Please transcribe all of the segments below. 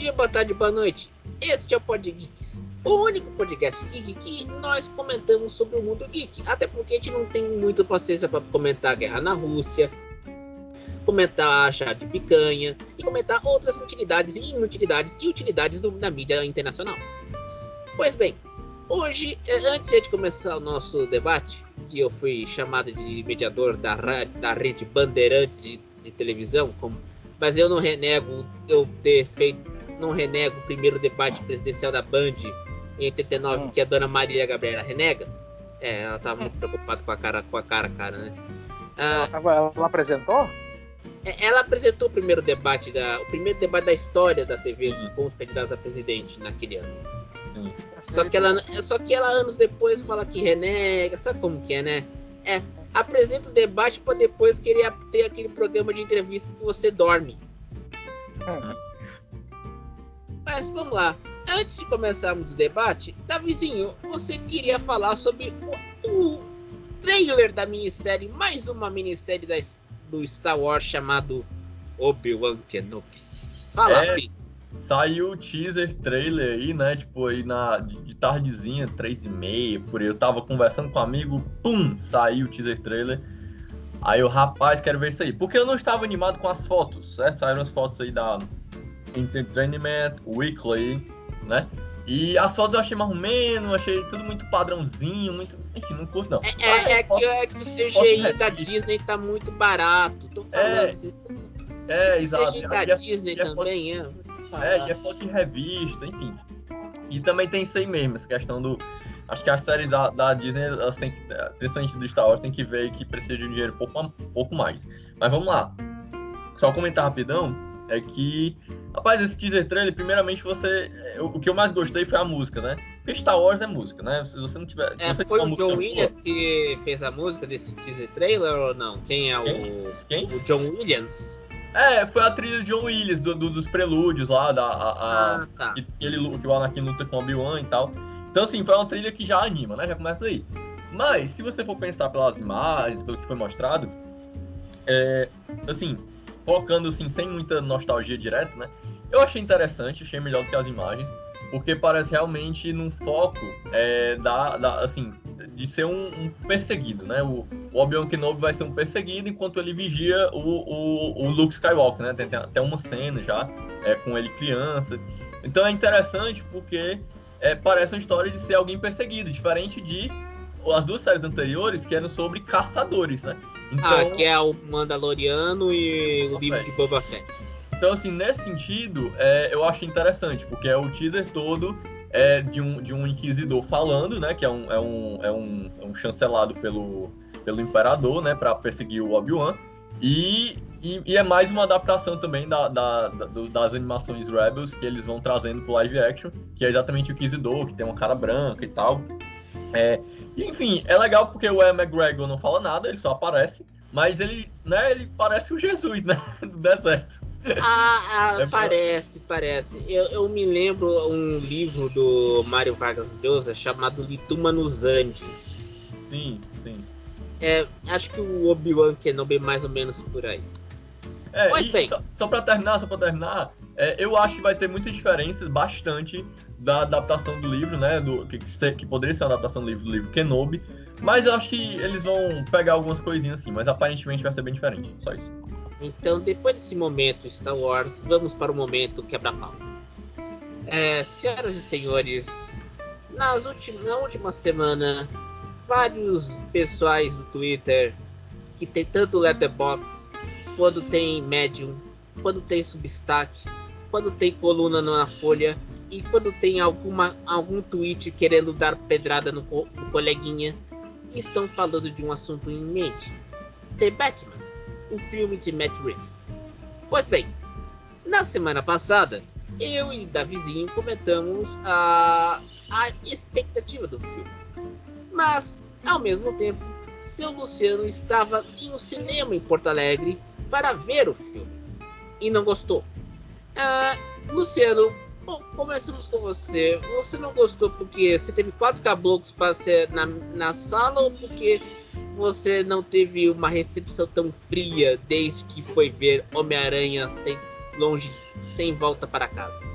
dia, boa tarde, boa noite. Este é o Pod Geeks, o único podcast geek que nós comentamos sobre o mundo geek. Até porque a gente não tem muita paciência para comentar a guerra na Rússia, comentar a chá de picanha e comentar outras utilidades e inutilidades e utilidades do, da mídia internacional. Pois bem, hoje, eh, antes de começar o nosso debate, que eu fui chamado de mediador da, da rede Bandeirantes de, de televisão, como, mas eu não renego eu ter feito, não renego o primeiro debate presidencial da Band em 89 hum. que a dona Maria Gabriela renega. É, ela estava muito preocupada com a cara, com a cara, cara, né? Ah, ela, ela apresentou? É, ela apresentou o primeiro debate da, o primeiro debate da história da TV com os candidatos a presidente naquele ano. Só que, ela, só que ela anos depois fala que renega, sabe como que é, né? É, apresenta o debate para depois querer ter aquele programa de entrevistas que você dorme. Uhum. Mas vamos lá. Antes de começarmos o debate, Davizinho, você queria falar sobre o, o trailer da minissérie, mais uma minissérie da, do Star Wars chamado Obi-Wan Kenobi. Fala, é, Saiu o teaser trailer aí, né? Tipo, aí na, de tardezinha, três e meia, por aí. Eu tava conversando com um amigo, pum, saiu o teaser trailer. Aí o rapaz, quero ver isso aí. Porque eu não estava animado com as fotos, certo? Saíram as fotos aí da Entertainment Weekly, né? E as fotos eu achei mais ou menos, achei tudo muito padrãozinho, muito. Enfim, não curto não. É, é, é, que, é que o CGI da Disney tá muito barato. Tô falando. É, se, é exato. CGI da Disney também é. É, e é foto em revista, enfim. E também tem isso aí mesmo, essa questão do. Acho que as séries da, da Disney, elas têm que, principalmente do Star Wars, tem que ver que precisa de um dinheiro um pouco, um pouco mais. Mas vamos lá. Só comentar rapidão, é que, rapaz, esse teaser trailer, primeiramente você. O que eu mais gostei foi a música, né? Porque Star Wars é música, né? Se você não tiver. É, você foi o John Williams boa, que fez a música desse teaser trailer ou não? Quem é Quem? o. Quem? O John Williams? É, foi a trilha de John Williams, do, do, dos prelúdios lá, da, a, a, ah, tá. que, ele, que o Anakin luta com o Obi-Wan e tal. Então, assim, foi uma trilha que já anima, né? Já começa daí. Mas, se você for pensar pelas imagens, pelo que foi mostrado, é, assim, focando assim, sem muita nostalgia direta, né? Eu achei interessante, achei melhor do que as imagens, porque parece realmente num foco é, da, da, assim, de ser um, um perseguido, né? O, o Obi-Wan Kenobi vai ser um perseguido enquanto ele vigia o, o, o Luke Skywalker, né? Tem, tem, até uma cena já é, com ele criança. Então é interessante porque é, parece uma história de ser alguém perseguido, diferente de as duas séries anteriores que eram sobre caçadores, né? Então, ah, que é o Mandaloriano e o livro de Boba Fett. Então, assim, nesse sentido, é, eu acho interessante, porque é o teaser todo é de um, de um inquisidor falando, né? Que é um, é um, é um, é um chancelado pelo, pelo imperador, né? Para perseguir o Obi-Wan. E, e, e, é mais uma adaptação também da, da, da, das animações Rebels que eles vão trazendo pro live action, que é exatamente o Inquisidor, que tem uma cara branca e tal. É, enfim, é legal porque o Ewan McGregor não fala nada, ele só aparece, mas ele, né, ele parece o Jesus, né, do deserto. Ah, ah é parece, pra... parece. Eu, eu me lembro um livro do Mário Vargas Llosa chamado Lituma nos Andes. Sim, sim. É, acho que o Obi-Wan Kenobi é mais ou menos por aí. É, pois bem. Só, só pra terminar, só pra terminar, é, eu acho que vai ter muitas diferenças, bastante, da adaptação do livro, né? Do, que, que poderia ser uma adaptação do livro, do livro Kenobi. Mas eu acho que eles vão pegar algumas coisinhas assim, mas aparentemente vai ser bem diferente. Só isso. Então, depois desse momento Star Wars, vamos para o momento quebra-pau. É, senhoras e senhores, nas na última semana, vários pessoais do Twitter que tem tanto Letterboxd, quando tem Medium, quando tem Substack, quando tem coluna na Folha e quando tem alguma, algum tweet querendo dar pedrada no, no coleguinha, estão falando de um assunto em mente: The Batman o filme de Matt Reeves. Pois bem, na semana passada, eu e Davizinho comentamos a, a expectativa do filme. Mas, ao mesmo tempo, seu Luciano estava em um cinema em Porto Alegre para ver o filme e não gostou. Ah, Luciano, bom, começamos com você. Você não gostou porque você teve quatro caboclos para ser na, na sala ou porque você não teve uma recepção tão fria desde que foi ver Homem-Aranha sem longe, sem volta para casa?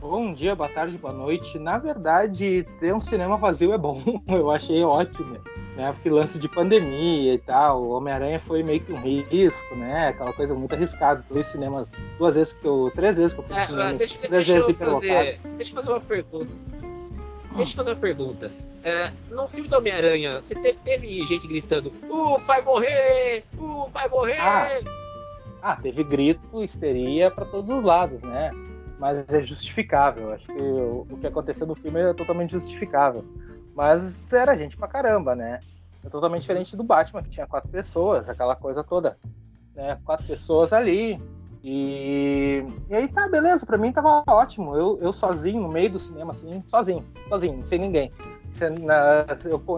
Bom dia, boa tarde, boa noite. Na verdade, ter um cinema vazio é bom. Eu achei ótimo, né? Porque lance de pandemia e tal, o Homem-Aranha foi meio que um risco, né? Aquela coisa muito arriscada. Dois cinemas, duas vezes que eu, três vezes que eu fui no é, cinema, deixa, três deixa vezes eu fazer, Deixa eu fazer uma pergunta. Deixa eu fazer uma pergunta. É, no filme do Homem-Aranha, você teve, teve, gente gritando: Uh, vai morrer! Uh, vai morrer! Ah, ah teve grito, histeria para todos os lados, né? Mas é justificável. Acho que o, o, que aconteceu no filme é totalmente justificável. Mas era gente pra caramba, né? É totalmente diferente do Batman, que tinha quatro pessoas, aquela coisa toda. Né? Quatro pessoas ali. E, e aí tá, beleza, pra mim tava ótimo. Eu, eu sozinho, no meio do cinema, assim, sozinho, sozinho, sem ninguém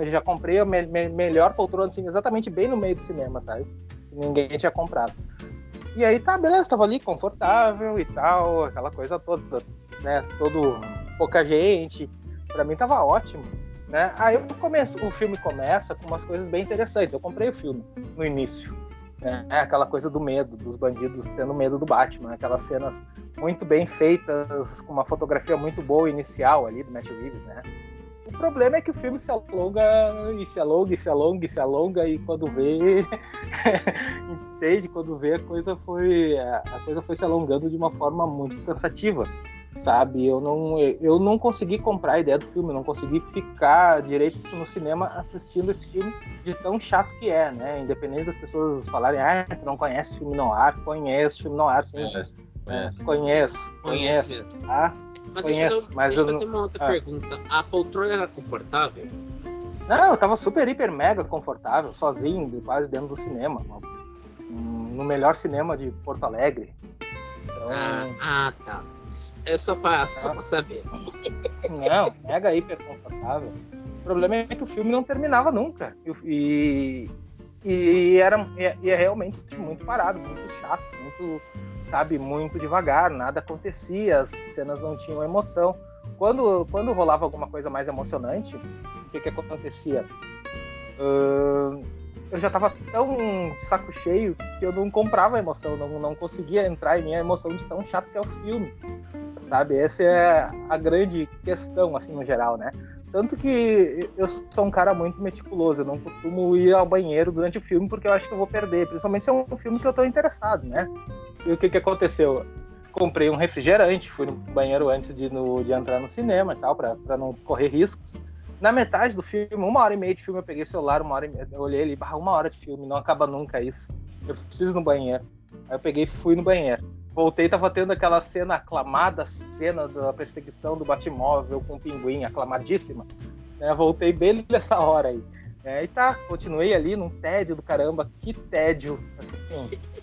eu já comprei a me, me, melhor poltrona, assim, exatamente bem no meio do cinema, sabe? Ninguém tinha comprado. E aí tá, beleza, tava ali confortável e tal, aquela coisa toda, né? Todo pouca gente. Pra mim tava ótimo, né? Aí eu começo, o filme começa com umas coisas bem interessantes. Eu comprei o filme no início. Né? Aquela coisa do medo, dos bandidos tendo medo do Batman, aquelas cenas muito bem feitas, com uma fotografia muito boa inicial ali do Matt Reeves, né? O problema é que o filme se alonga e se alonga e se alonga e se alonga e quando vê entende? Quando vê a coisa foi a coisa foi se alongando de uma forma muito cansativa sabe? Eu não eu não consegui comprar a ideia do filme não consegui ficar direito no cinema assistindo esse filme de tão chato que é né? Independente das pessoas falarem ah tu não conhece filme no ar? Conhece filme no ar sim. Conhece, conhece. conheço. Conheço, conheço tá mas Conheço, deixa eu, mas deixa eu fazer uma outra ah. pergunta. A poltrona era confortável? Não, eu tava super, hiper, mega confortável, sozinho, quase dentro do cinema. No melhor cinema de Porto Alegre. Então... Ah, ah, tá. É só pra, é. só pra saber. Não, mega, hiper confortável. O problema é que o filme não terminava nunca. E, e, era, e é realmente muito parado, muito chato, muito sabe, muito devagar, nada acontecia, as cenas não tinham emoção. Quando, quando rolava alguma coisa mais emocionante, o que, que acontecia? Uh, eu já estava tão de saco cheio que eu não comprava emoção, não, não conseguia entrar em minha emoção de tão chato que é o filme, sabe? Essa é a grande questão, assim, no geral, né? Tanto que eu sou um cara muito meticuloso, eu não costumo ir ao banheiro durante o filme porque eu acho que eu vou perder, principalmente se é um filme que eu estou interessado, né? E o que, que aconteceu? Comprei um refrigerante, fui no banheiro antes de, no, de entrar no cinema e tal, para não correr riscos. Na metade do filme, uma hora e meia de filme, eu peguei o celular, uma hora e meia, eu olhei ali, uma hora de filme, não acaba nunca isso. Eu preciso ir no banheiro. Aí eu peguei e fui no banheiro. Voltei, tava tendo aquela cena aclamada, cena da perseguição do Batmóvel com o pinguim, aclamadíssima. Né? Voltei bem nessa hora aí. É, e tá, continuei ali num tédio do caramba. Que tédio. Assim,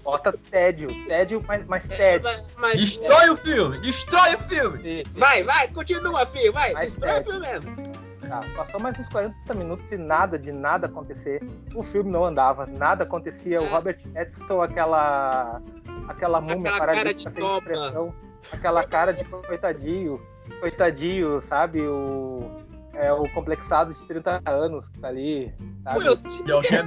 bota tédio. Tédio, mas, mas é, tédio. Mas, mas, destrói é. o filme! Destrói o filme! Vai, vai, continua, filho, vai! Mais destrói tédio. o filme mesmo. Tá, passou mais uns 40 minutos e nada de nada acontecer. O filme não andava, nada acontecia. É. O Robert Pattinson, aquela aquela múmia paralítica sem expressão, aquela cara de coitadinho, coitadinho, sabe? O é o complexado de 30 anos que tá ali. Sabe? Pô, eu tenho que é.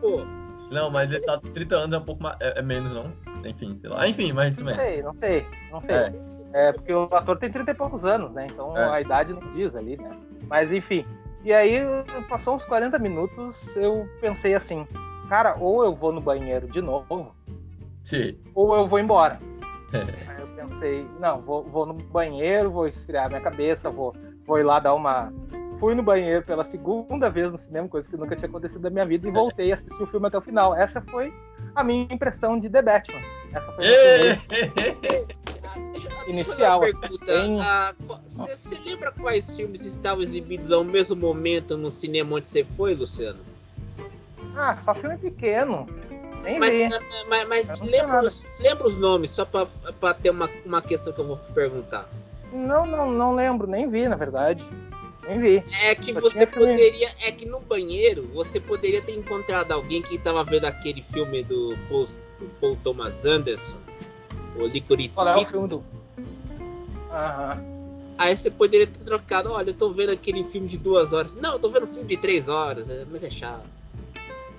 Pô. Não, mas ele tá 30 anos é um pouco mais, é, é, menos, não? Enfim, sei lá. Enfim, mas isso mesmo. Não sei, não sei, não sei. É. é porque o ator tem 30 e poucos anos, né? Então é. a idade não diz ali, né? Mas enfim. E aí, passou uns 40 minutos, eu pensei assim, cara, ou eu vou no banheiro de novo, Sim. ou eu vou embora. Aí eu pensei, não, vou, vou no banheiro, vou esfriar minha cabeça, vou ir lá dar uma. Fui no banheiro pela segunda vez no cinema, coisa que nunca tinha acontecido na minha vida, e voltei a assistir o filme até o final. Essa foi a minha impressão de The Batman. Essa foi a inicial. Você tem... lembra quais filmes estavam exibidos ao mesmo momento no cinema onde você foi, Luciano? Ah, só filme pequeno. Nem mas, vi. Mas, mas lembra, os, lembra, os, nomes, só para ter uma, uma questão que eu vou perguntar. Não, não, não lembro, nem vi, na verdade. Nem vi. É que Só você poderia. Filme. É que no banheiro você poderia ter encontrado alguém que estava vendo aquele filme do Paul, Paul Thomas Anderson, o Licorice Qual é o filme do. Aham. Aí você poderia ter trocado, olha, eu tô vendo aquele filme de duas horas. Não, eu tô vendo um filme de três horas, é, mas é chato.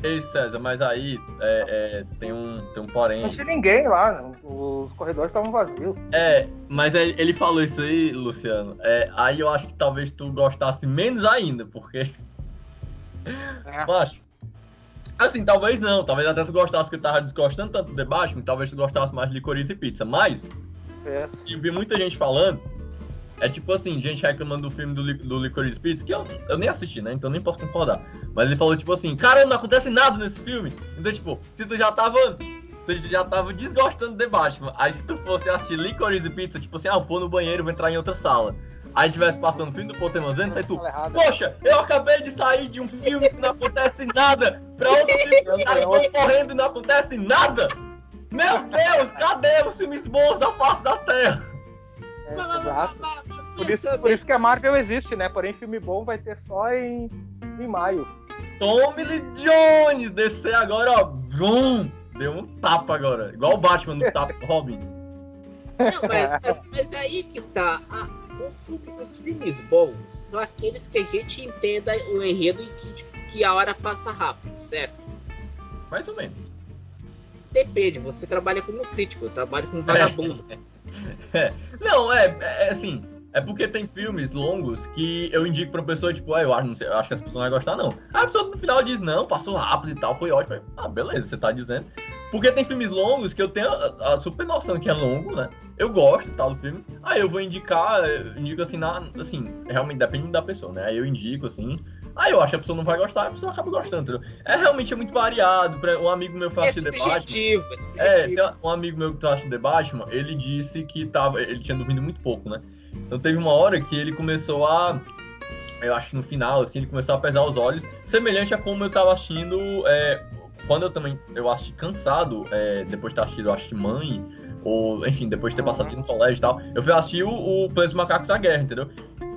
Ei, César, mas aí é, é, tem, um, tem um porém. Não tinha ninguém lá, os corredores estavam vazios. É, mas ele falou isso aí, Luciano. É, aí eu acho que talvez tu gostasse menos ainda, porque. É. Macho. Assim, talvez não. Talvez até tu gostasse porque tava desgostando tanto do Batman, talvez tu gostasse mais de licorice e pizza. Mas. É. Eu vi muita gente falando é tipo assim, gente reclamando do filme do, do Licorice Pizza, que eu, eu nem assisti, né? Então nem posso concordar. Mas ele falou, tipo assim, cara, não acontece nada nesse filme. Então, tipo, se tu já tava. Tu já tava desgostando de Batman. Aí se tu fosse assistir Licorice Pizza, tipo assim, ah, eu vou no banheiro, vou entrar em outra sala. Aí estivesse passando o filme do Anderson, aí tu, poxa, eu acabei de sair de um filme que não acontece nada, pra outro filme que os caras vão correndo e não acontece nada. Meu Deus, cadê os filmes bons da face da Terra? É, exato. Por isso, por isso que a Marvel existe, né? Porém, filme bom vai ter só em, em maio. Tommy Lee Jones descer agora, ó. Vrum, deu um tapa agora. Igual o Batman no tapa Robin. Não, mas, mas, mas, aí que tá. A, filme, os filmes bons são aqueles que a gente entenda o enredo e que, tipo, que a hora passa rápido, certo? Mais ou menos. Depende, você trabalha como crítico, eu trabalho como vagabundo. É. É. Não, é, é, assim. É porque tem filmes longos que eu indico pra pessoa, tipo, ah, eu acho, não sei, eu acho que essa pessoa não vai gostar, não. Aí a pessoa no final diz, não, passou rápido e tal, foi ótimo. Ah, beleza, você tá dizendo. Porque tem filmes longos que eu tenho a, a super noção que é longo, né? Eu gosto tal do filme. Aí eu vou indicar, eu indico assim, na, assim, realmente depende da pessoa, né? Aí eu indico, assim, Aí eu acho que a pessoa não vai gostar, a pessoa acaba gostando. Entendeu? É realmente é muito variado. Um amigo meu foi assistir é The Batman. É, é um amigo meu que foi assistir The Batman, ele disse que tava. Ele tinha dormido muito pouco, né? Então teve uma hora que ele começou a. Eu acho que no final, assim, ele começou a pesar os olhos, semelhante a como eu tava assistindo. É, quando eu também. Eu assisti cansado, é, depois de ter assistido, eu acho que Mãe, ou enfim, depois de ter passado aqui no colégio e tal, eu fui assistir o, o Planos Macacos da Guerra, entendeu?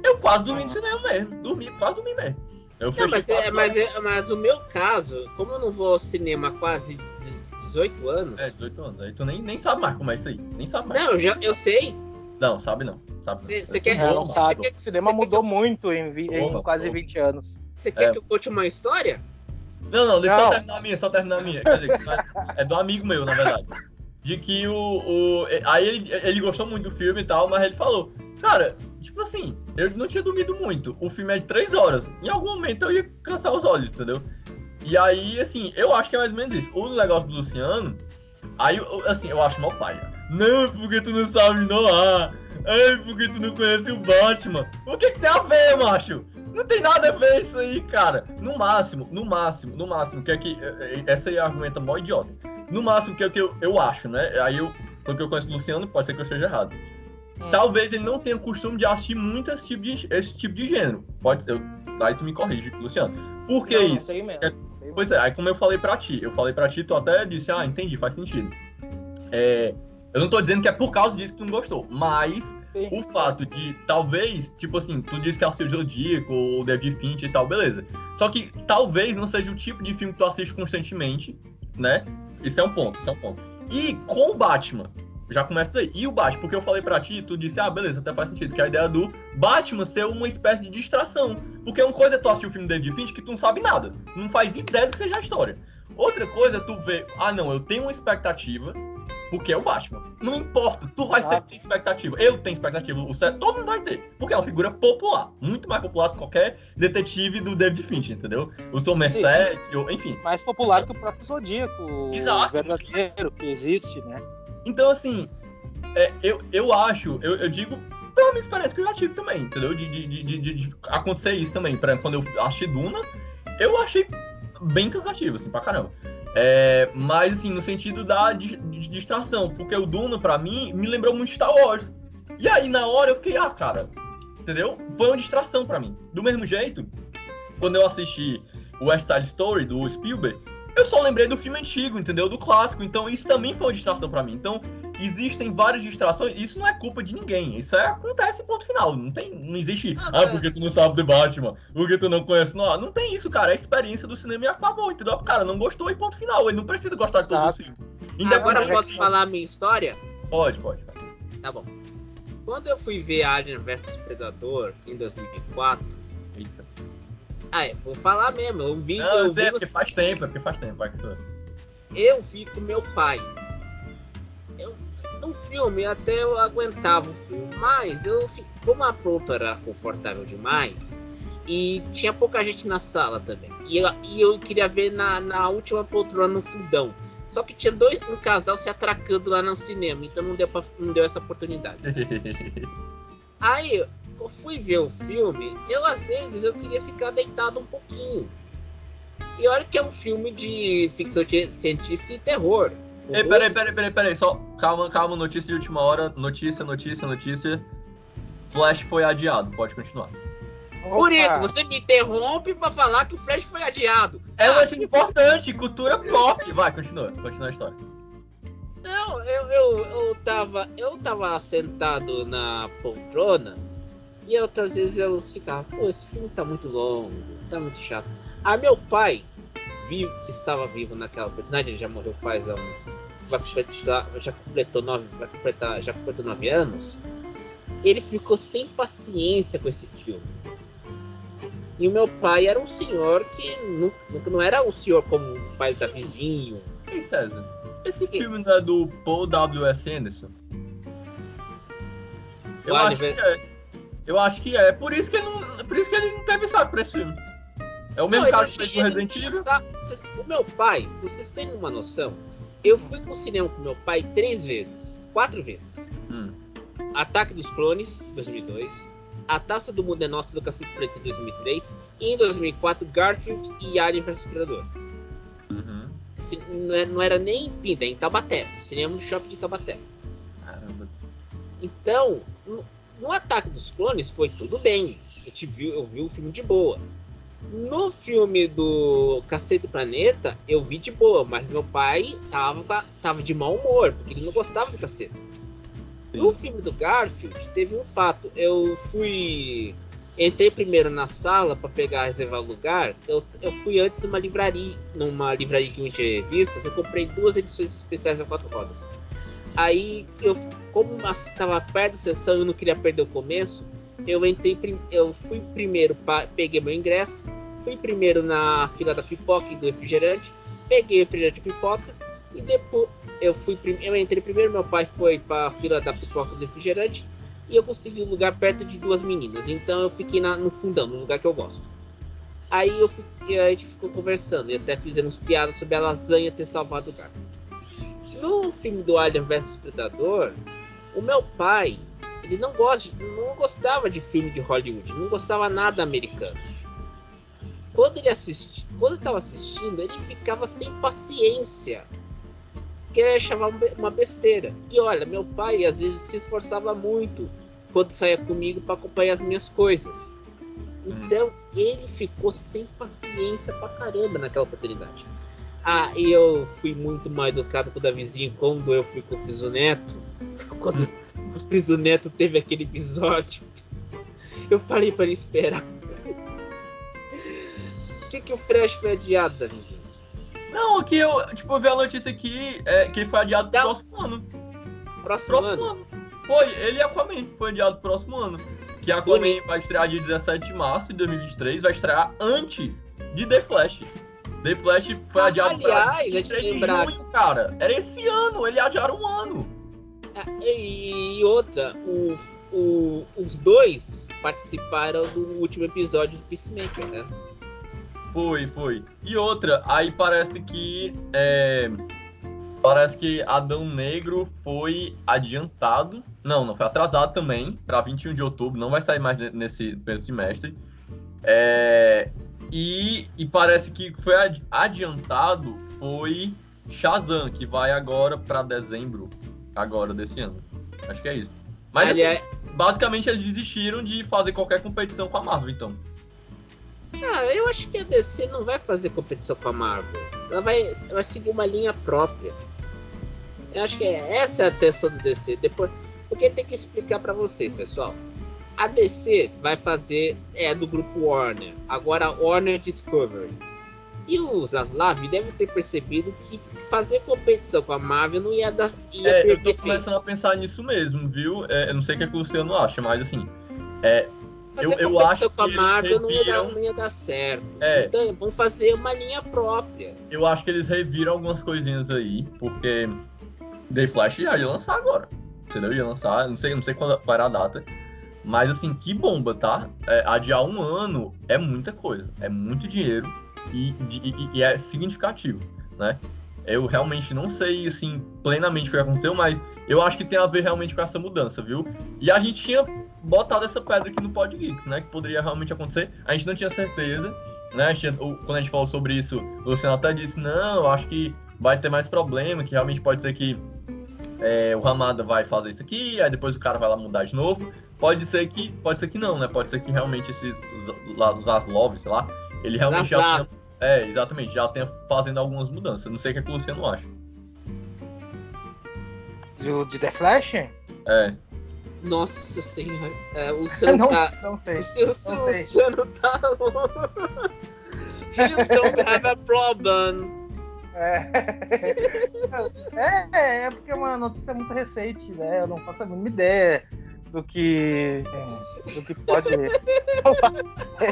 Eu quase dormi no cinema mesmo, dormi, quase dormi mesmo. Eu não, mas, é, mas, é, mas o meu caso, como eu não vou ao cinema há quase 18 anos. É, 18 anos. Aí tu nem, nem sabe mais como é isso aí. Nem sabe mais. Não, eu, já, eu sei. Não, sabe não. Sabe Você quer não, não sabe. Quer, o cinema mudou que... muito em, vi, em quase 20 anos. Você quer é. que eu conte uma história? Não, não, deixa não. eu terminar a minha, só terminar a minha. Quer dizer, é do amigo meu, na verdade. De que o. o aí ele, ele gostou muito do filme e tal, mas ele falou: Cara, tipo assim, eu não tinha dormido muito. O filme é de três horas. Em algum momento eu ia cansar os olhos, entendeu? E aí, assim, eu acho que é mais ou menos isso. O negócio do Luciano, aí, assim, eu acho mal pai. Não, porque tu não sabe Noah. Ai, porque tu não conhece o Batman. O que, que tem a ver, macho? Não tem nada a ver isso aí, cara. No máximo, no máximo, no máximo, que é que. É, é, essa aí é a argumenta mó idiota. No máximo, que é o que eu, eu acho, né? Aí eu, porque eu conheço o Luciano, pode ser que eu esteja errado. Hum. Talvez ele não tenha costume de assistir muito esse tipo de, esse tipo de gênero. Pode ser. Aí tu me corrige, Luciano. Por que não, isso? Não é, pois é, aí como eu falei pra ti, eu falei pra ti, tu até disse, ah, entendi, faz sentido. É, eu não tô dizendo que é por causa disso que tu não gostou, mas Sim. o fato de talvez, tipo assim, tu disse que assistiu o Zodíaco ou David Finch e tal, beleza. Só que talvez não seja o tipo de filme que tu assiste constantemente, né? Isso é um ponto, isso é um ponto. E com o Batman, já começa daí. E o Batman, porque eu falei pra ti, tu disse, ah, beleza, até faz sentido, que a ideia do Batman ser uma espécie de distração. Porque uma coisa é tu assistir o filme David Finch que tu não sabe nada, não faz ideia do que seja a história. Outra coisa é tu ver, ah, não, eu tenho uma expectativa, porque é o Batman. Não importa, tu vai sempre ter expectativa. Eu tenho expectativa, o certo, todo mundo vai ter. Porque é uma figura popular, muito mais popular que qualquer detetive do David Finch, entendeu? O Somerset, enfim. Mais popular que o próprio Zodíaco, Exato, o verdadeiro que existe, né? Então, assim, é, eu, eu acho, eu, eu digo pela minha experiência que eu já tive também, entendeu? De, de, de, de, acontecer isso também. Pra, quando eu assisti Duna, eu achei bem cansativo, assim, pra caramba. É, mas, assim, no sentido da distração, porque o Duna, pra mim, me lembrou muito Star Wars. E aí, na hora, eu fiquei, ah, cara, entendeu? Foi uma distração pra mim. Do mesmo jeito, quando eu assisti o West Side Story, do Spielberg, eu só lembrei do filme antigo, entendeu? Do clássico. Então isso também foi uma distração para mim. Então existem várias distrações. Isso não é culpa de ninguém. Isso é, acontece ponto final. Não tem, não existe. Ah, ah porque tu não sabe de Batman. Porque tu não conhece. Não, não tem isso, cara. É a experiência do cinema e acabou, entendeu? O cara não gostou e ponto final. Ele não precisa gostar de todos os filmes. Agora eu posso falar a minha história? Pode, pode. Tá bom. Quando eu fui ver Alien vs Predador em 2004, Eita. Ah, vou falar mesmo. Eu vi. Não, eu vi é porque faz tempo, é porque faz tempo. Vai, eu vi com meu pai. Eu, no filme até eu aguentava o filme, mas eu como a polpa era confortável demais e tinha pouca gente na sala também. E eu, e eu queria ver na, na última poltrona no fundão. Só que tinha dois, um casal se atracando lá no cinema, então não deu, pra, não deu essa oportunidade. Aí eu fui ver o filme, eu às vezes eu queria ficar deitado um pouquinho. E olha que é um filme de ficção científica e terror. Ei, peraí, peraí, peraí, peraí, só calma, calma, notícia de última hora, notícia, notícia, notícia. Flash foi adiado, pode continuar. Bonito, você me interrompe pra falar que o Flash foi adiado. É uma notícia importante, cultura pop. Vai, continua, continua a história. Não, eu, eu, eu, tava, eu tava sentado na poltrona e outras vezes eu ficava, pô, esse filme tá muito longo, tá muito chato. Ah, meu pai, vivo, que estava vivo naquela oportunidade, ele já morreu faz uns. Já completou nove, vai completar, já completou nove anos. Ele ficou sem paciência com esse filme. E o meu pai era um senhor que não, não era um senhor como o pai da vizinho. Ei, César, esse filme não é do Paul W.S. Anderson? Eu acho que é. Eu acho que é. Por isso que ele não, por isso que ele não teve saco pra esse filme. É o mesmo caso que fez com Resident Evil. O meu pai, vocês terem uma noção, eu fui pro cinema com meu pai três vezes. Quatro vezes. Hum. Ataque dos Clones, 2002. A Taça do Mundo é Nossa, do Cacete Preto, em 2003. E em 2004, Garfield e Alien vs Predador. Uhum. É, não era nem em Pinda, é em Taubaté. Cinema no shopping de Taubaté. Caramba. Então, no, Ataque dos Clones foi tudo bem. Eu, te vi, eu vi o filme de boa. No filme do Cacete Planeta, eu vi de boa, mas meu pai tava, tava de mau humor, porque ele não gostava do cacete. No filme do Garfield, teve um fato. Eu fui. Entrei primeiro na sala para pegar reservar o lugar. Eu, eu fui antes numa livraria, numa livraria que tinha revistas. Eu comprei duas edições especiais a quatro rodas. Aí, eu, como estava perto da sessão e eu não queria perder o começo, eu entrei, eu fui primeiro, peguei meu ingresso, fui primeiro na fila da pipoca e do refrigerante, peguei o refrigerante e pipoca e depois eu fui eu entrei primeiro, meu pai foi para a fila da pipoca do refrigerante e eu consegui um lugar perto de duas meninas. Então eu fiquei na, no fundão, no lugar que eu gosto. Aí eu a gente ficou conversando e até fizemos piadas sobre a lasanha ter salvado o gato. No filme do Alien vs Predador, o meu pai, ele não gosta, não gostava de filme de Hollywood, não gostava nada americano. Quando ele assistia, quando estava assistindo, ele ficava sem paciência porque ele achava uma besteira. E olha, meu pai às vezes se esforçava muito quando saía comigo para acompanhar as minhas coisas. Então ele ficou sem paciência pra caramba naquela oportunidade. Ah, e eu fui muito mal educado com o Davizinho quando eu fui com o Friso Neto. Quando o Friso Neto teve aquele episódio, eu falei para ele esperar. Por que, que o Fresh foi adiado, Davizinho? Não, que eu, tipo, eu vi a notícia aqui é, que ele foi adiado pro próximo ano. Próximo, próximo ano. ano. Foi, ele e Aquaman foi adiado pro próximo ano. Que Aquaman vai estrear dia 17 de março de 2023, vai estrear antes de The Flash. The Flash foi ah, adiado aliás, pra 23 de junho, cara. Era esse ano, ele adiaram um ano. Ah, e, e, outra, o, o, os dois participaram do último episódio do Peacemaker, né? Foi, foi. E outra, aí parece que. É, parece que Adão Negro foi adiantado. Não, não foi atrasado também. Para 21 de outubro. Não vai sair mais nesse primeiro semestre. É, e, e parece que foi adiantado foi Shazam, que vai agora para dezembro agora desse ano. Acho que é isso. Mas assim, basicamente eles desistiram de fazer qualquer competição com a Marvel, então. Ah, eu acho que a DC não vai fazer competição com a Marvel. Ela vai, vai seguir uma linha própria. Eu acho que é, essa é a atenção do DC. Depois, porque tem que explicar para vocês, pessoal. A DC vai fazer é do grupo Warner. Agora Warner Discovery. E os Aslav devem ter percebido que fazer competição com a Marvel não ia dar. Ia é, eu tô começando a pensar nisso mesmo, viu? É, eu não sei o que, é que o Luciano acha, mas assim. É, fazer eu, eu acho com a Marvel não, ia dar, não ia dar certo. É. Então, vamos fazer uma linha própria. Eu acho que eles reviram algumas coisinhas aí, porque The Flash já ia lançar agora. Entendeu? Ia lançar, não sei, não sei qual, qual era a data. Mas assim, que bomba, tá? É, adiar um ano é muita coisa. É muito dinheiro e, e, e é significativo, né? Eu realmente não sei, assim, plenamente o que aconteceu, mas eu acho que tem a ver realmente com essa mudança, viu? E a gente tinha botado essa pedra aqui no Pod Geeks, né? Que poderia realmente acontecer. A gente não tinha certeza, né? A gente, quando a gente falou sobre isso, o Luciano até disse, não, eu acho que vai ter mais problema, que realmente pode ser que é, o Ramada vai fazer isso aqui, aí depois o cara vai lá mudar de novo. Pode ser que, pode ser que não, né? Pode ser que realmente esses os, os Aslov, sei lá, ele realmente já tenha, é, exatamente, já tenha fazendo algumas mudanças. Não sei o que, é que o Luciano acha. Do, de The Flash? É. Nossa senhora. É, o Luciano não, tá. Não sei. O, não o sei. Luciano tá. He's don't have a problem. É. é, é porque é uma notícia muito recente, né? Eu não faço a mínima ideia do que do que pode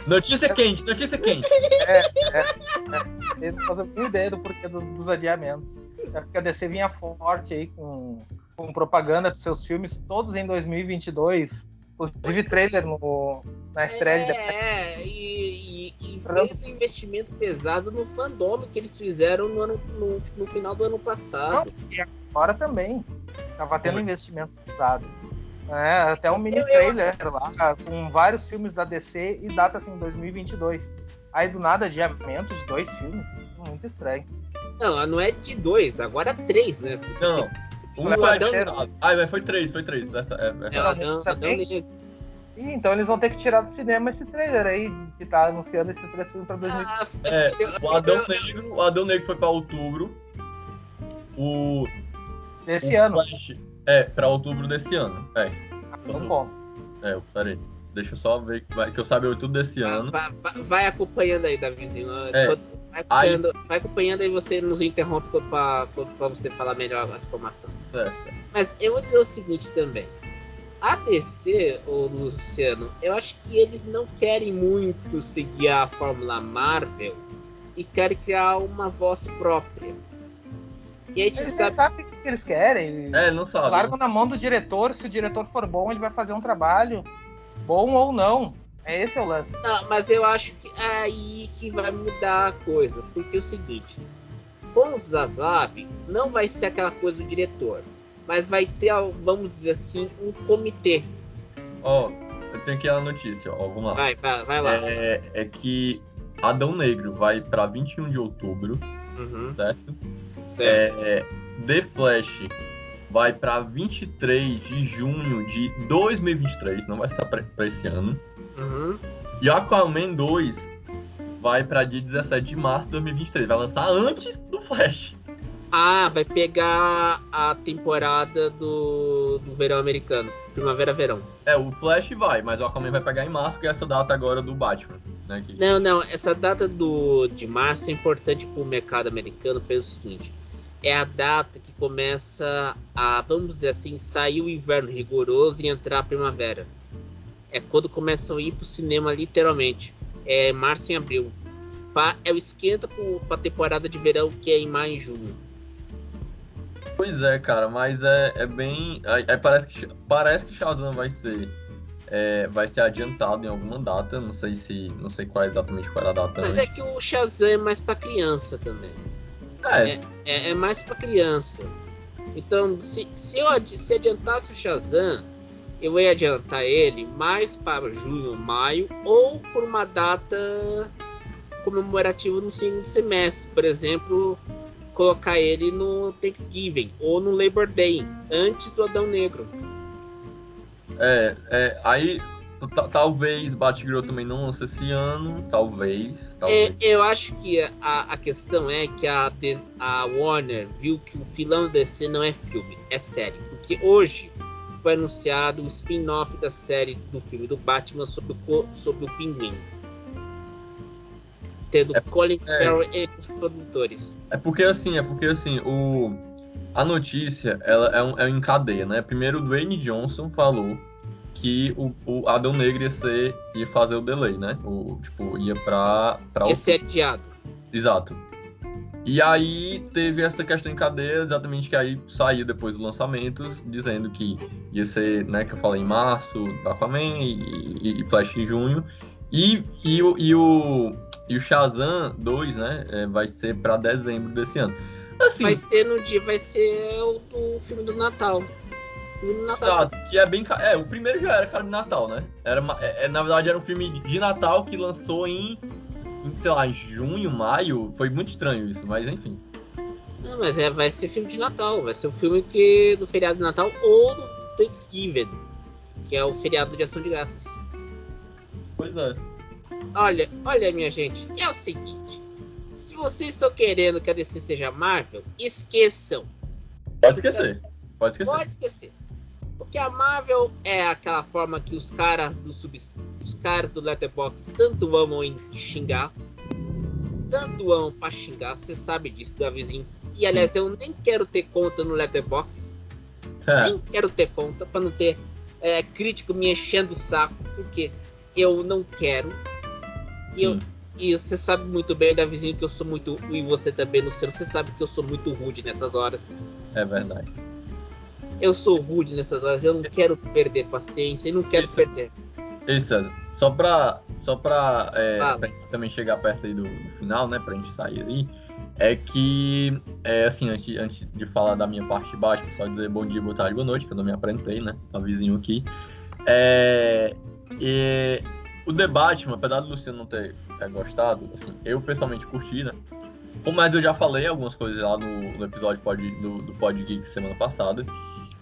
notícia quente notícia quente. É, é, é. não faço a mínima ideia do porquê dos, dos adiamentos. É porque a DC vinha forte aí com, com propaganda dos seus filmes todos em 2022 inclusive trailer no, na estreia é, de é e, e, e fez um investimento pesado no fandom que eles fizeram no, ano, no, no final do ano passado. Não, e agora também. Tava tendo investimento pesado é, até um mini trailer lá, com vários filmes da DC e data assim 2022. Aí do nada, adiamento de dois filmes. Muito estranho. Não, não é de dois, agora é três, né? Não. Um foi Adão... Ah, foi três, foi três. Essa, é, é, é Adão, Adão então eles vão ter que tirar do cinema esse trailer aí, que tá anunciando esses três filmes pra 2022. Ah, é, o Adão Negro, o Adão Negro foi pra outubro. O. Desse o ano. Flash, é, pra outubro desse ano. É. Então, bom. É, peraí. Deixa eu só ver que eu saiba outubro desse ano. Vai, vai, vai acompanhando aí, Davizinho. É. Vai, acompanhando, aí... vai acompanhando aí você nos interrompe pra, pra você falar melhor a informação. É. Mas eu vou dizer o seguinte também. A DC, o Luciano, eu acho que eles não querem muito seguir a fórmula Marvel e querem criar uma voz própria. E a gente sabe... sabe que eles querem. É, não sabe. Largam na mão do diretor. Se o diretor for bom, ele vai fazer um trabalho bom ou não. É esse é o lance. Não, mas eu acho que é aí que vai mudar a coisa. Porque é o seguinte: com os da Zab, não vai ser aquela coisa do diretor. Mas vai ter, vamos dizer assim, um comitê. Ó, oh, eu tenho aqui a notícia, ó, vamos lá. Vai, vai, vai lá. É, é que Adão Negro vai para 21 de outubro, uhum. certo? É, The Flash vai para 23 de junho de 2023, não vai estar para esse ano. Uhum. E Aquaman 2 vai para dia 17 de março de 2023, vai lançar antes do Flash. Ah, vai pegar a temporada do, do verão americano. Primavera-verão. É, o Flash vai, mas o Aquaman vai pegar em março, que é essa data agora do Batman. Né, que... Não, não, essa data do, de março é importante para o mercado americano pelo seguinte é a data que começa a, vamos dizer assim, sair o inverno rigoroso e entrar a primavera. É quando começam a ir pro cinema literalmente. É março e abril. É o esquenta para a temporada de verão que é em maio e junho. Pois é, cara, mas é, é bem. É, é parece, que, parece que Shazam vai ser. É, vai ser adiantado em alguma data. Não sei se. Não sei qual é exatamente qual era a data. Mas né? é que o Shazam é mais para criança também. É. é. É, é mais para criança. Então, se, se eu se adiantasse o Shazam, eu ia adiantar ele mais para junho, maio, ou por uma data comemorativa no segundo semestre. Por exemplo, colocar ele no Thanksgiving ou no Labor Day, antes do Adão Negro. É, é aí Talvez Batgirl também não lance esse ano, talvez. talvez. É, eu acho que a, a questão é que a, a Warner viu que o filão DC não é filme, é série. Porque hoje foi anunciado o spin-off da série do filme do Batman sobre o, sobre o Pinguim. Tendo é, Colin é, Farrell entre os produtores. É porque assim, é porque assim, o, a notícia ela é, um, é em cadeia, né? Primeiro o Dwayne Johnson falou que o, o Adão Negro ia, ser, ia fazer o delay, né? O, tipo, ia pra. pra ia ser adiado. Exato. E aí teve essa questão em cadeia, exatamente que aí saiu depois dos lançamentos, dizendo que ia ser, né, que eu falei em março, Aquaman e, e, e Flash em junho. E, e, o, e, o, e o Shazam 2, né, é, vai ser para dezembro desse ano. Assim, vai ser no dia, vai ser o do filme do Natal. Filme Natal. Exato, que é bem. É, o primeiro já era cara de Natal, né? Era, é, é, na verdade era um filme de Natal que lançou em em, sei lá, junho, maio. Foi muito estranho isso, mas enfim. Não, mas é, vai ser filme de Natal. Vai ser um filme que, do feriado de Natal ou do Thanksgiving, que é o feriado de ação de graças. Pois é. Olha, olha, minha gente, é o seguinte. Se vocês estão querendo que a DC seja Marvel, esqueçam. Pode esquecer. Pode esquecer. Pode esquecer. Porque a Marvel é aquela forma que os caras do sub, os caras do Letterboxd tanto amam em xingar. Tanto amam pra xingar, você sabe disso, Davizinho. E aliás, eu nem quero ter conta no Letterboxd. É. Nem quero ter conta para não ter é, crítico me enchendo o saco, porque eu não quero. E, eu, e você sabe muito bem, Davizinho, que eu sou muito. E você também, Luciano, você sabe que eu sou muito rude nessas horas. É verdade eu sou rude nessas horas, eu não quero perder paciência e não quero isso, perder. Isso, César. Só pra, só pra, é, ah. pra gente também chegar perto aí do, do, final, né, pra gente sair aí, é que, é, assim, antes, antes de falar da minha parte de baixo, só dizer bom dia, boa tarde, boa noite, que eu não me apresentei, né, tá vizinho aqui. É, e, o debate, apesar do Luciano não ter é, gostado, assim, eu pessoalmente curti, né, como eu já falei algumas coisas lá no, no episódio pod, do, do Pod Geek semana passada,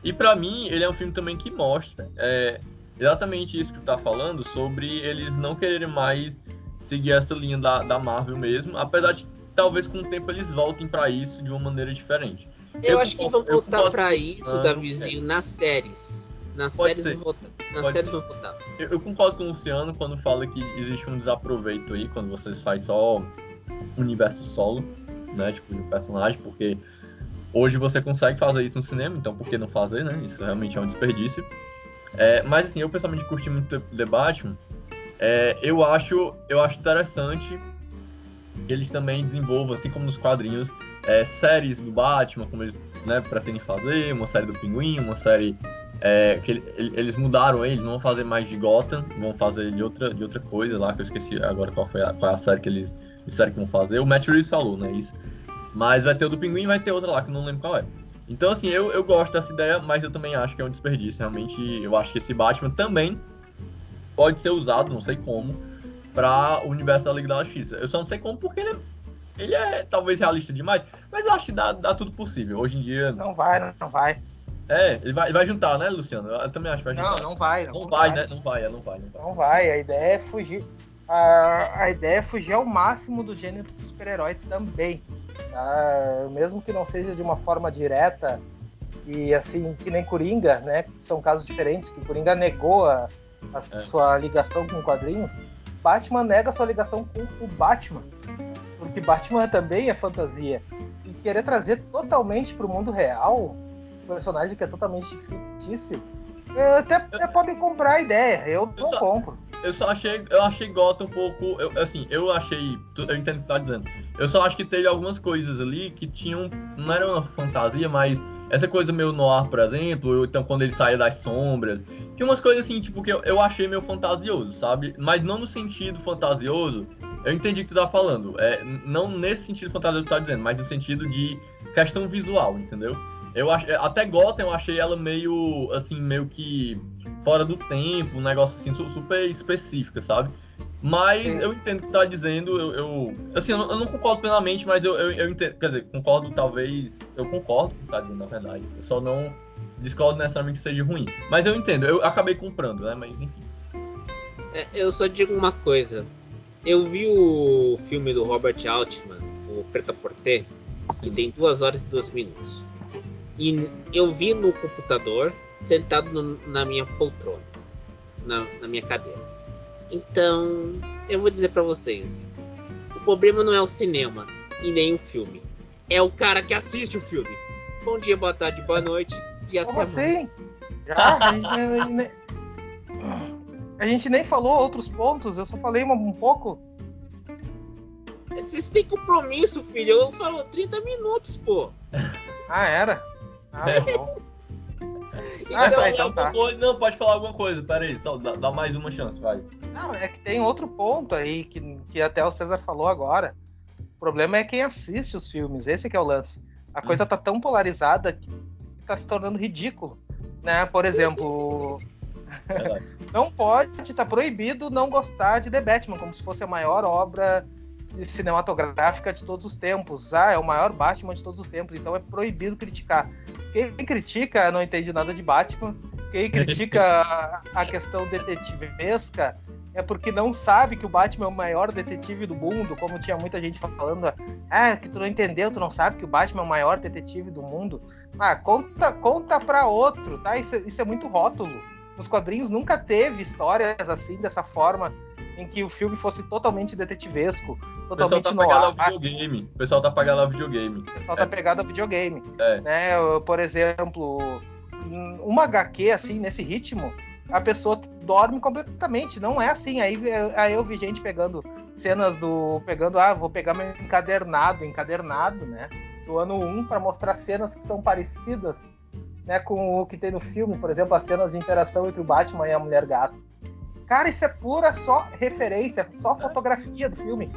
e para mim, ele é um filme também que mostra é, exatamente isso que tu tá falando, sobre eles não quererem mais seguir essa linha da, da Marvel mesmo, apesar de que talvez com o tempo eles voltem para isso de uma maneira diferente. Eu, eu acho que vão voltar para isso, ah, Davizinho, é. nas séries. Nas Pode séries, vão voltar, nas Pode séries vão voltar. Eu, eu, concordo com o Luciano quando fala que existe um desaproveito aí, quando vocês fazem só universo solo, né? Tipo, de personagem, porque Hoje você consegue fazer isso no cinema, então por que não fazer, né? Isso realmente é um desperdício. É, mas assim, eu pessoalmente curti muito The Batman. É, eu acho eu acho interessante que eles também desenvolvam, assim como nos quadrinhos, é, séries do Batman, como eles né, pretendem fazer, uma série do Pinguim, uma série é, que ele, eles mudaram eles, não vão fazer mais de Gotham, vão fazer de outra, de outra coisa lá, que eu esqueci agora qual foi a, qual é a série que eles disseram que vão fazer. O Matt Reeves falou, né? Isso. Mas vai ter o do Pinguim e vai ter outra lá que eu não lembro qual é. Então, assim, eu, eu gosto dessa ideia, mas eu também acho que é um desperdício. Realmente, eu acho que esse Batman também pode ser usado, não sei como, para o universo da Liga da Justiça. Eu só não sei como porque ele é, ele é talvez realista demais, mas eu acho que dá, dá tudo possível. Hoje em dia. Não vai, não vai. É, ele vai, ele vai juntar, né, Luciano? Eu também acho que vai juntar. Não, não vai. Não, não vai, vai, né? Não vai, é, não vai, não vai. Não vai, a ideia é fugir. A, a ideia é fugir ao máximo do gênero do super-herói também. Tá? Mesmo que não seja de uma forma direta e assim, que nem Coringa, né? São casos diferentes, que Coringa negou a, a é. sua ligação com quadrinhos. Batman nega sua ligação com o Batman. Porque Batman também é fantasia. E querer trazer totalmente para o mundo real um personagem que é totalmente fictício, até, até podem comprar a ideia. Eu não eu só, compro. Eu só achei, eu achei Gotham um pouco, eu, assim, eu achei, eu entendo o que tá dizendo. Eu só acho que teve algumas coisas ali que tinham, não era uma fantasia, mas essa coisa meio noir, por exemplo, então quando ele saía das sombras, tinha umas coisas assim, tipo, que eu, eu achei meio fantasioso, sabe? Mas não no sentido fantasioso, eu entendi o que tu tá falando. É, não nesse sentido fantasioso que tu tá dizendo, mas no sentido de questão visual, entendeu? Eu acho, até Gotham eu achei ela meio, assim, meio que fora do tempo, um negócio assim super específico, sabe? Mas Sim. eu entendo o que tá dizendo, eu, eu assim, eu não, eu não, concordo plenamente, mas eu, eu, eu, entendo, quer dizer, concordo talvez, eu concordo com o que tá dizendo, na verdade. Eu só não discordo necessariamente que seja ruim. Mas eu entendo, eu acabei comprando, né? Mas enfim. É, eu só digo uma coisa. Eu vi o filme do Robert Altman, o Preta Porter, que tem duas horas e dois minutos. E eu vi no computador, sentado no, na minha poltrona, na, na minha cadeira. Então, eu vou dizer para vocês: o problema não é o cinema e nem o filme, é o cara que assiste o filme. Bom dia, boa tarde, boa noite e até Como assim? Já? A gente nem falou outros pontos, eu só falei um, um pouco. Vocês têm compromisso, filho. Eu falo 30 minutos, pô. Ah, era? Ah, tá. Ah, então, tá, então tá. Coisa, não, pode falar alguma coisa, peraí, só dá, dá, mais uma chance, vai. Não, é que tem outro ponto aí que, que até o César falou agora. O problema é quem assiste os filmes, esse que é o lance. A hum. coisa tá tão polarizada que tá se tornando ridículo. Né? Por exemplo, não pode, tá proibido não gostar de The Batman, como se fosse a maior obra cinematográfica de todos os tempos. Ah, é o maior Batman de todos os tempos, então é proibido criticar. Quem critica não entende nada de Batman. Quem critica a questão detetivesca é porque não sabe que o Batman é o maior detetive do mundo, como tinha muita gente falando. Ah, que tu não entendeu, tu não sabe que o Batman é o maior detetive do mundo. Ah, conta, conta pra outro, tá? Isso, isso é muito rótulo. Nos quadrinhos nunca teve histórias assim, dessa forma, em que o filme fosse totalmente detetivesco, totalmente O pessoal tá pegado ao videogame. O pessoal tá pegado ao videogame. O pessoal tá é. tá pegado ao videogame. É. Né? Por exemplo, uma HQ assim, nesse ritmo, a pessoa dorme completamente. Não é assim. Aí, aí eu vi gente pegando cenas do. pegando, ah, vou pegar meu encadernado, encadernado, né? Do ano 1 para mostrar cenas que são parecidas né, com o que tem no filme, por exemplo, as cenas de interação entre o Batman e a Mulher Gato. Cara, isso é pura só referência, só fotografia do filme.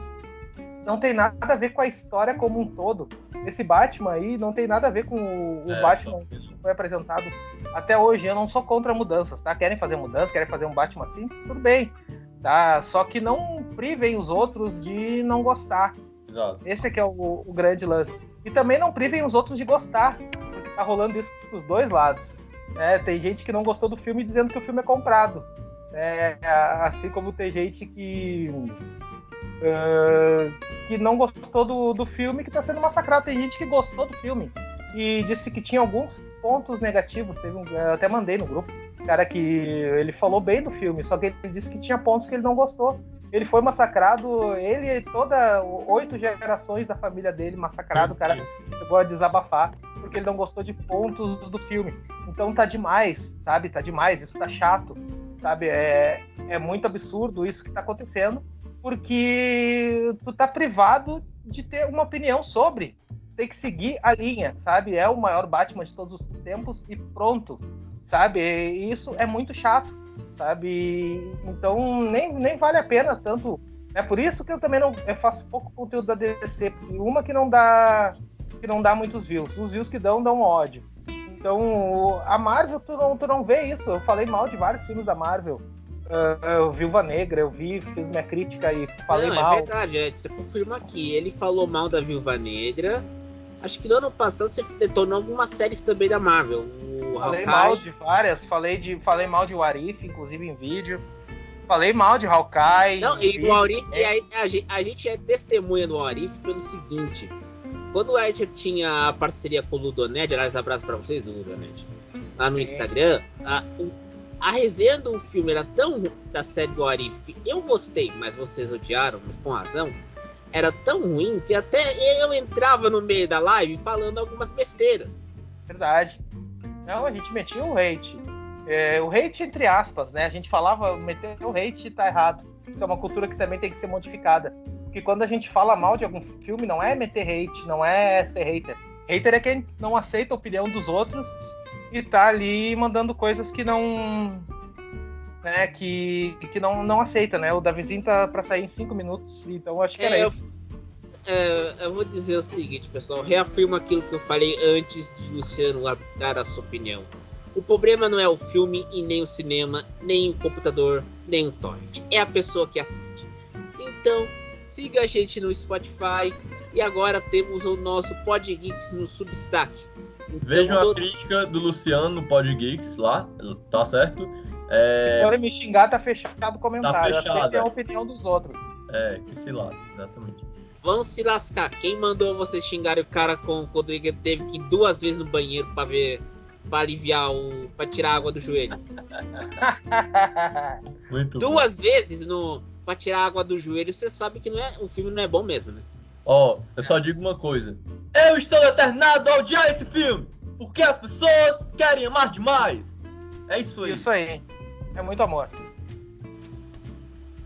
Não tem nada a ver com a história como um todo. Esse Batman aí não tem nada a ver com o, é, Batman que foi apresentado até hoje. Eu não sou contra mudanças, tá? Querem fazer mudanças, querem fazer um Batman assim? Tudo bem. Tá? Só que não privem os outros de não gostar. Exato. Esse é que é o, o grande lance. E também não privem os outros de gostar, porque tá rolando isso pros dois lados. É, tem gente que não gostou do filme dizendo que o filme é comprado. É, assim como tem gente que. Uh, que não gostou do, do filme que está sendo massacrado. Tem gente que gostou do filme e disse que tinha alguns pontos negativos. Teve um, eu até mandei no grupo. Cara, que ele falou bem do filme, só que ele disse que tinha pontos que ele não gostou. Ele foi massacrado, ele e toda oito gerações da família dele massacrado, o cara chegou a desabafar porque ele não gostou de pontos do filme. Então tá demais, sabe? Tá demais, isso tá chato sabe? É, é muito absurdo isso que está acontecendo, porque tu tá privado de ter uma opinião sobre. Tem que seguir a linha, sabe? É o maior Batman de todos os tempos e pronto, sabe? E isso é muito chato, sabe? Então nem, nem vale a pena tanto. É por isso que eu também não eu faço pouco conteúdo da DC, porque uma que não dá que não dá muitos views, os views que dão dão ódio. Então, a Marvel, tu não, tu não vê isso. Eu falei mal de vários filmes da Marvel. Uh, eu Viúva Negra, eu vi, fiz minha crítica e falei não, é mal. É verdade, é, você confirma aqui. Ele falou mal da Viúva Negra. Acho que no ano passado você detonou algumas séries também da Marvel. O falei Hawkeye. mal de várias, falei, de, falei mal de Warif, inclusive em vídeo. Falei mal de Hawkeye. Não, e o Warif, é. a, a, a, gente é testemunha do Warif pelo seguinte. Quando o Ed tinha a parceria com o Ludoned, aliás, abraço pra vocês do Ludoned, lá no Sim. Instagram, a, a resenha do filme era tão da série do Arif que eu gostei, mas vocês odiaram, mas com razão. Era tão ruim que até eu entrava no meio da live falando algumas besteiras. Verdade. Não, a gente metia o hate. É, o hate entre aspas, né? A gente falava, meter o hate tá errado. Isso é uma cultura que também tem que ser modificada. Porque quando a gente fala mal de algum filme, não é meter hate, não é ser hater. Hater é quem não aceita a opinião dos outros e tá ali mandando coisas que não. Né, que, que não, não aceita, né? O Davizinho tá pra sair em 5 minutos, então acho que era é, isso. Eu, é, eu vou dizer o seguinte, pessoal, reafirmo aquilo que eu falei antes de Luciano dar a sua opinião. O problema não é o filme e nem o cinema, nem o computador, nem o torrent. É a pessoa que assiste. Então, siga a gente no Spotify e agora temos o nosso Pod Geeks no Substack. Então, Vejam todo... a crítica do Luciano no Pod Geeks lá, tá certo? É... Se forem me xingar, tá fechado o comentário. Tá fechado, é a opinião dos outros. É, que se lasca, exatamente. Vão se lascar. Quem mandou vocês xingarem o cara com, quando ele teve que ir duas vezes no banheiro para ver para aliviar o. para tirar a água do joelho. Muito Duas bom. vezes no para tirar a água do joelho, você sabe que não é, o filme não é bom mesmo, né? Ó, oh, eu só digo uma coisa. Eu estou eternado a odiar esse filme, porque as pessoas querem amar demais. É isso aí. Isso aí. É muito amor.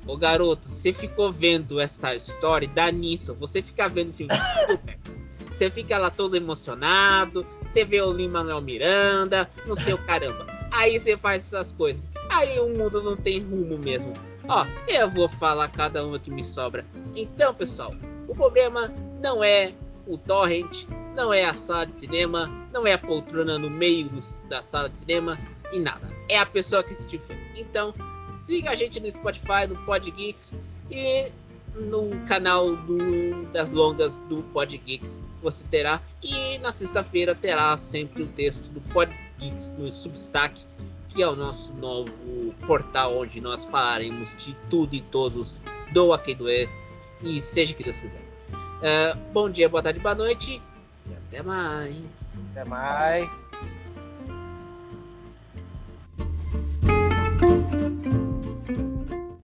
Ô garoto, você ficou vendo essa história, dá nisso. Você fica vendo filme Você fica lá todo emocionado, você vê o Lima Manuel Miranda, não sei o caramba. Aí você faz essas coisas. Aí o mundo não tem rumo mesmo. Ó, eu vou falar cada uma que me sobra. Então, pessoal, o problema não é o torrent, não é a sala de cinema, não é a poltrona no meio do, da sala de cinema e nada. É a pessoa que assistiu o filme. Então, siga a gente no Spotify, no Podgeeks e no canal do, das longas do Podgeeks você terá. E na sexta-feira terá sempre o texto do Podgeeks no Substack, que é o nosso novo portal onde nós falaremos de tudo e todos do Akidoe e seja que Deus quiser. Uh, bom dia, boa tarde, boa noite e até mais. Até mais.